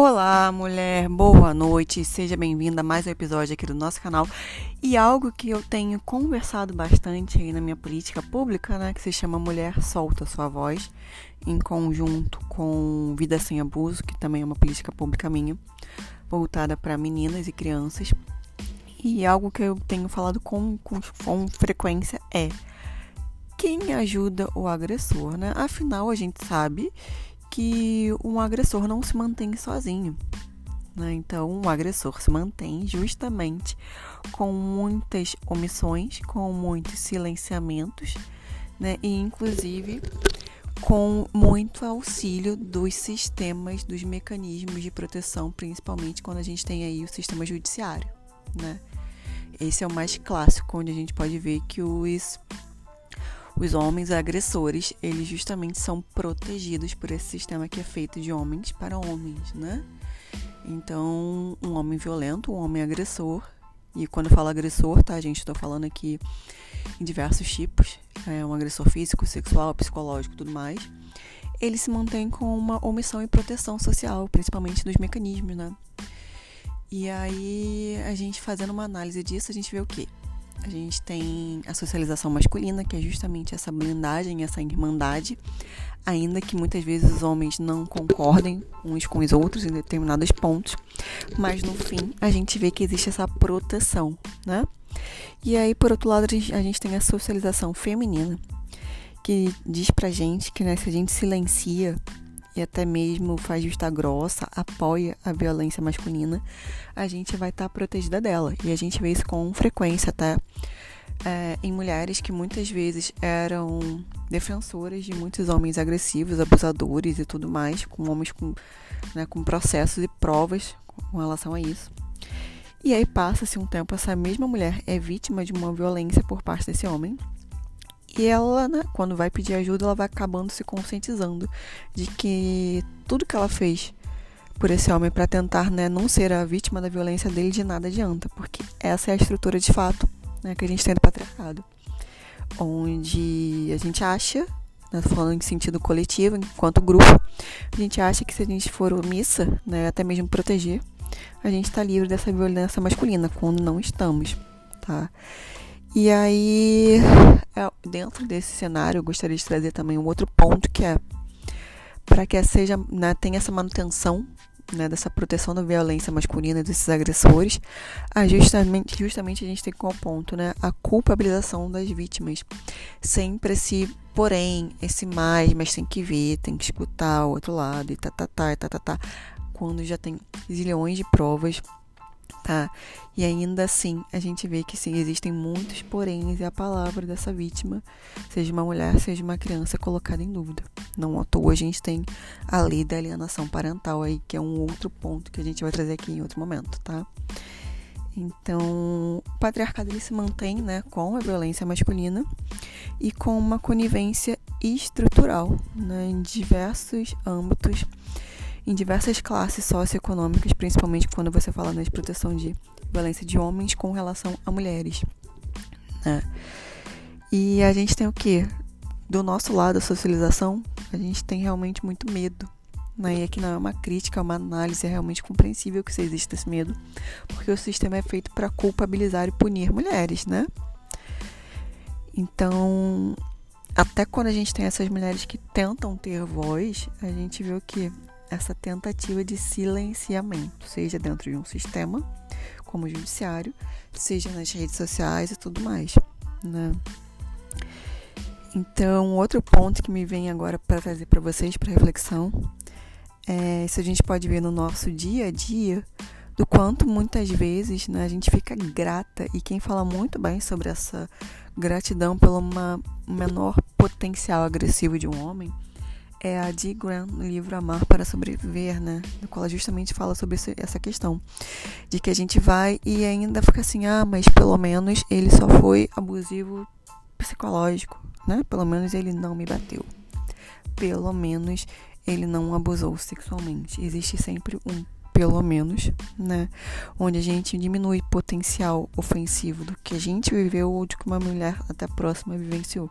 Olá, mulher, boa noite, seja bem-vinda a mais um episódio aqui do nosso canal. E algo que eu tenho conversado bastante aí na minha política pública, né, que se chama Mulher Solta Sua Voz, em conjunto com Vida Sem Abuso, que também é uma política pública minha, voltada para meninas e crianças. E algo que eu tenho falado com, com, com frequência é quem ajuda o agressor, né? Afinal, a gente sabe que um agressor não se mantém sozinho. Né? Então, um agressor se mantém justamente com muitas omissões, com muitos silenciamentos, né? e inclusive com muito auxílio dos sistemas, dos mecanismos de proteção, principalmente quando a gente tem aí o sistema judiciário. Né? Esse é o mais clássico, onde a gente pode ver que os os homens agressores, eles justamente são protegidos por esse sistema que é feito de homens para homens, né? Então, um homem violento, um homem agressor, e quando eu falo agressor, tá, gente, estou falando aqui em diversos tipos, é um agressor físico, sexual, psicológico, tudo mais. Ele se mantém com uma omissão e proteção social, principalmente dos mecanismos, né? E aí, a gente fazendo uma análise disso, a gente vê o quê? A gente tem a socialização masculina, que é justamente essa blindagem, essa irmandade, ainda que muitas vezes os homens não concordem uns com os outros em determinados pontos, mas no fim a gente vê que existe essa proteção, né? E aí, por outro lado, a gente tem a socialização feminina, que diz pra gente que né, se a gente silencia e até mesmo faz vista grossa, apoia a violência masculina, a gente vai estar tá protegida dela. E a gente vê isso com frequência, tá? É, em mulheres que muitas vezes eram defensoras de muitos homens agressivos, abusadores e tudo mais, com homens com, né, com processos e provas com relação a isso. E aí passa-se um tempo, essa mesma mulher é vítima de uma violência por parte desse homem, e ela, né, quando vai pedir ajuda, ela vai acabando se conscientizando de que tudo que ela fez por esse homem para tentar, né, não ser a vítima da violência dele de nada adianta, porque essa é a estrutura de fato, né, que a gente tem do patriarcado, onde a gente acha, né, falando em sentido coletivo, enquanto grupo, a gente acha que se a gente for omissa, né, até mesmo proteger, a gente está livre dessa violência masculina, quando não estamos, tá? E aí, é, dentro desse cenário, eu gostaria de trazer também um outro ponto que é para que seja, né, tenha essa manutenção né, dessa proteção da violência masculina desses agressores, a justamente, justamente a gente tem como ponto né, a culpabilização das vítimas. Sempre esse porém, esse mais, mas tem que ver, tem que escutar o outro lado e tá, tá, tá, tá, tá, tá. Quando já tem zilhões de provas tá? E ainda assim, a gente vê que sim, existem muitos poréns e a palavra dessa vítima, seja uma mulher, seja uma criança, é colocada em dúvida. Não à toa a gente tem a lei da alienação parental aí, que é um outro ponto que a gente vai trazer aqui em outro momento, tá? Então, o patriarcado ele se mantém, né, com a violência masculina e com uma conivência estrutural, né, em diversos âmbitos em diversas classes socioeconômicas, principalmente quando você fala na proteção de violência de homens com relação a mulheres. Né? E a gente tem o que? Do nosso lado, a socialização, a gente tem realmente muito medo. Né? E aqui não é uma crítica, é uma análise, é realmente compreensível que existe esse medo, porque o sistema é feito para culpabilizar e punir mulheres, né? Então, até quando a gente tem essas mulheres que tentam ter voz, a gente vê o que essa tentativa de silenciamento, seja dentro de um sistema, como o judiciário, seja nas redes sociais e tudo mais, né? Então, outro ponto que me vem agora para trazer para vocês para reflexão é se a gente pode ver no nosso dia a dia do quanto muitas vezes né, a gente fica grata e quem fala muito bem sobre essa gratidão pelo menor potencial agressivo de um homem é a Dee Grant no livro Amar para Sobreviver, né? No qual ela justamente fala sobre essa questão. De que a gente vai e ainda fica assim, ah, mas pelo menos ele só foi abusivo psicológico, né? Pelo menos ele não me bateu. Pelo menos ele não abusou sexualmente. Existe sempre um pelo menos, né? Onde a gente diminui o potencial ofensivo do que a gente viveu ou de que uma mulher até próxima vivenciou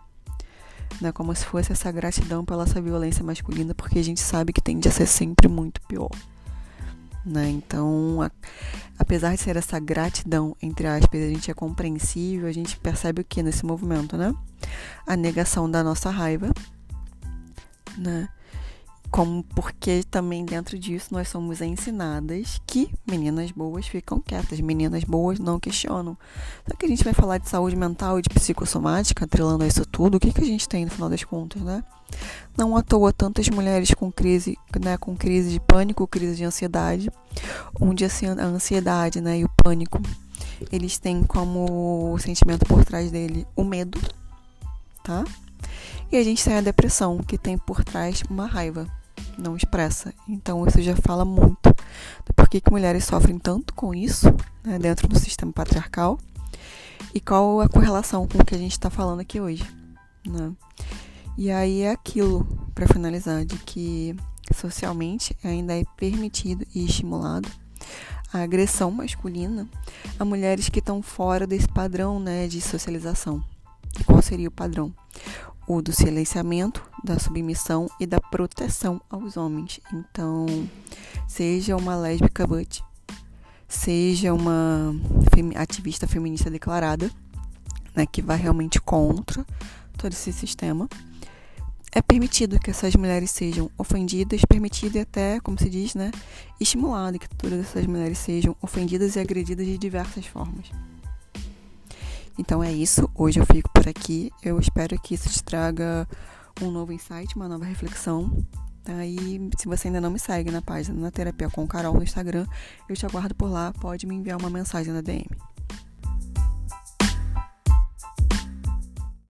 né? Como se fosse essa gratidão pela essa violência masculina, porque a gente sabe que tende a ser sempre muito pior, né? Então, a, apesar de ser essa gratidão, entre aspas, a gente é compreensível, a gente percebe o que nesse movimento, né? A negação da nossa raiva, né? Como porque também dentro disso nós somos ensinadas que meninas boas ficam quietas, meninas boas não questionam. Só que a gente vai falar de saúde mental e de psicossomática, atrelando a isso tudo, o que, que a gente tem no final das contas, né? Não à toa tantas mulheres com crise, né, com crise de pânico, crise de ansiedade, onde a ansiedade, né, e o pânico, eles têm como sentimento por trás dele o medo, tá? E a gente tem a depressão, que tem por trás uma raiva não expressa. Então isso já fala muito do porquê que mulheres sofrem tanto com isso né, dentro do sistema patriarcal e qual a correlação com o que a gente está falando aqui hoje. Né? E aí é aquilo, para finalizar, de que socialmente ainda é permitido e estimulado a agressão masculina a mulheres que estão fora desse padrão né, de socialização. Qual seria o padrão? O do silenciamento, da submissão e da proteção aos homens. Então, seja uma lésbica but, seja uma ativista feminista declarada, né, que vai realmente contra todo esse sistema, é permitido que essas mulheres sejam ofendidas, permitido e até, como se diz, né, estimulado que todas essas mulheres sejam ofendidas e agredidas de diversas formas. Então é isso. Hoje eu fico aqui. Eu espero que isso te traga um novo insight, uma nova reflexão. Tá? E se você ainda não me segue na página na Terapia com Carol no Instagram, eu te aguardo por lá. Pode me enviar uma mensagem na DM.